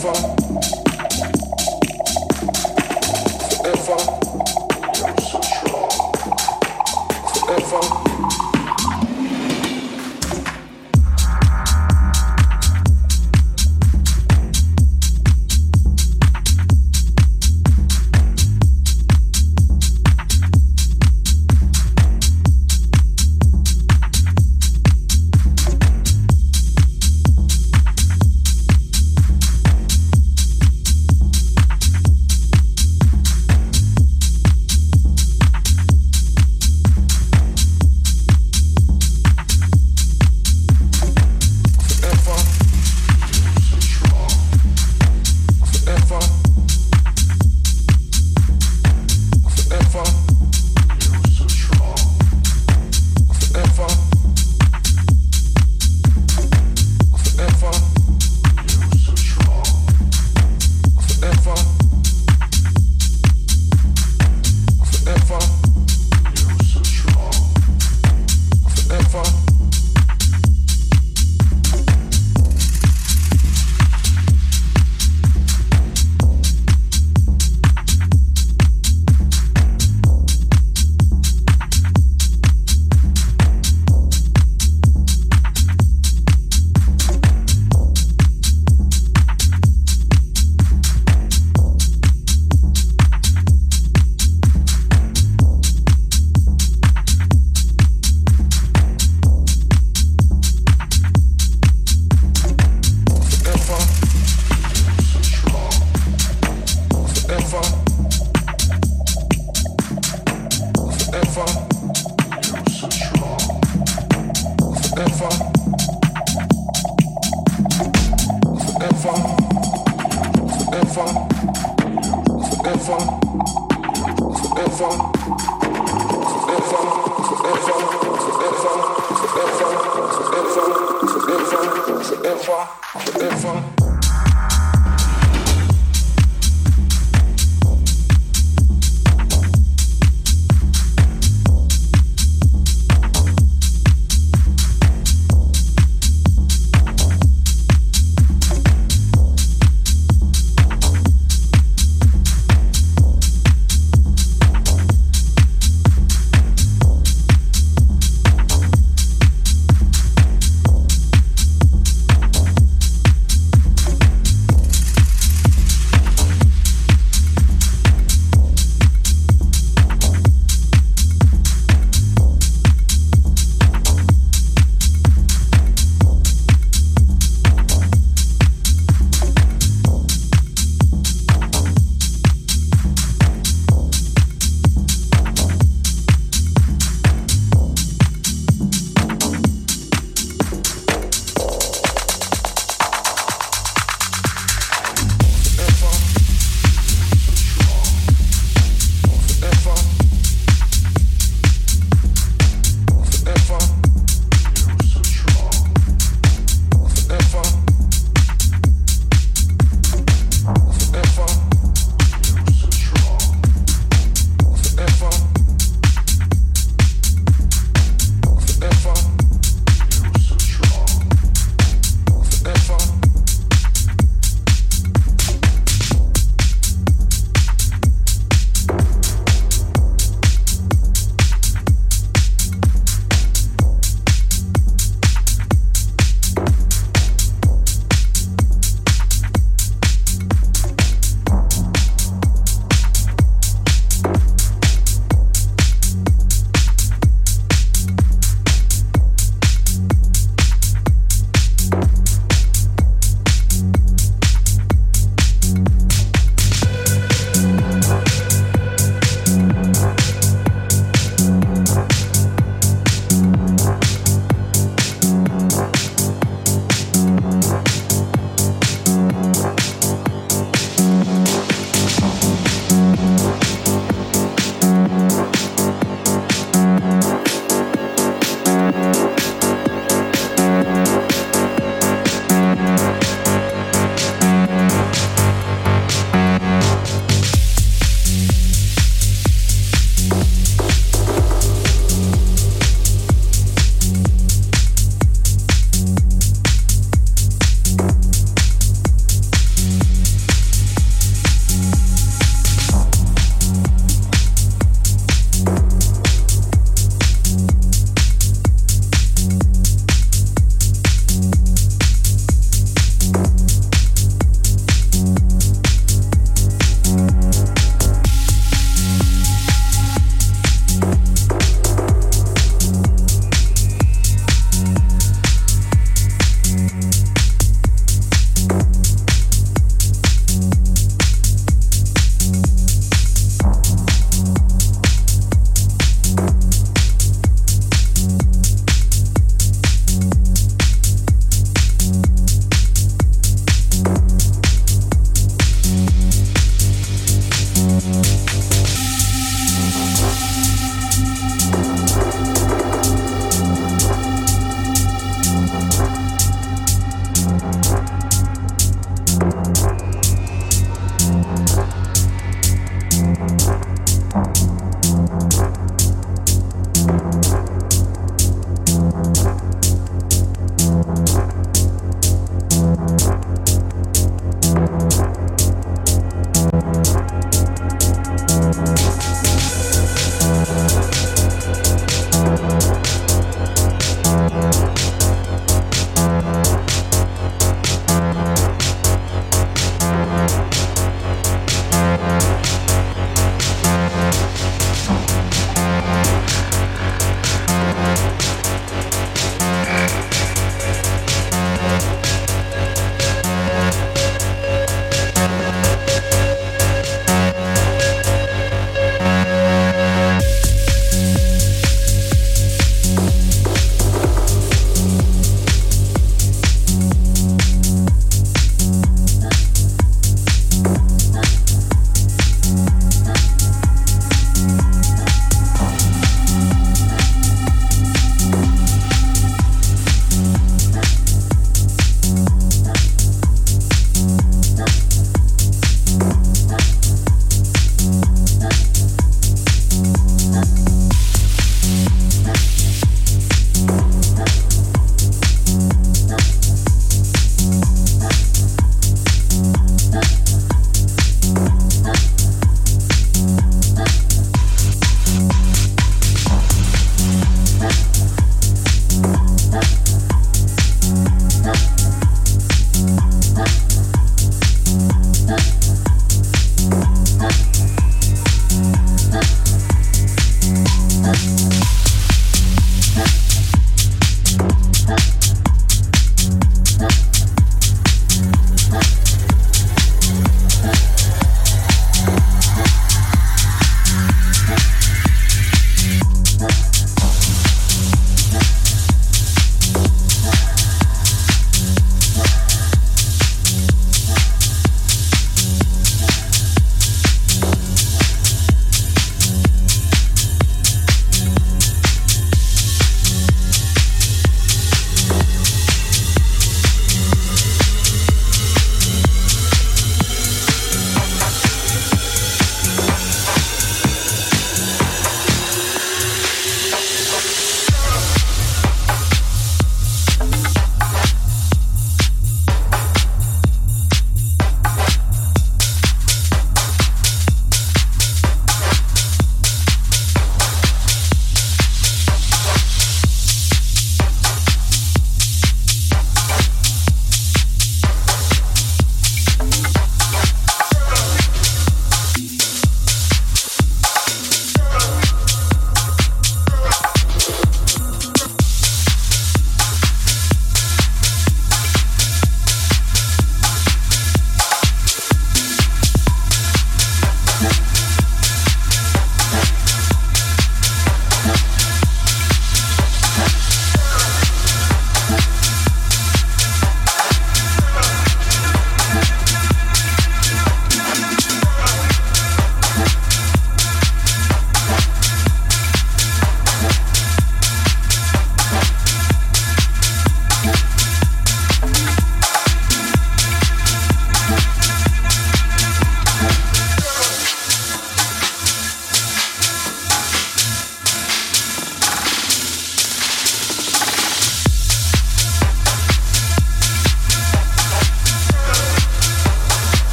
far.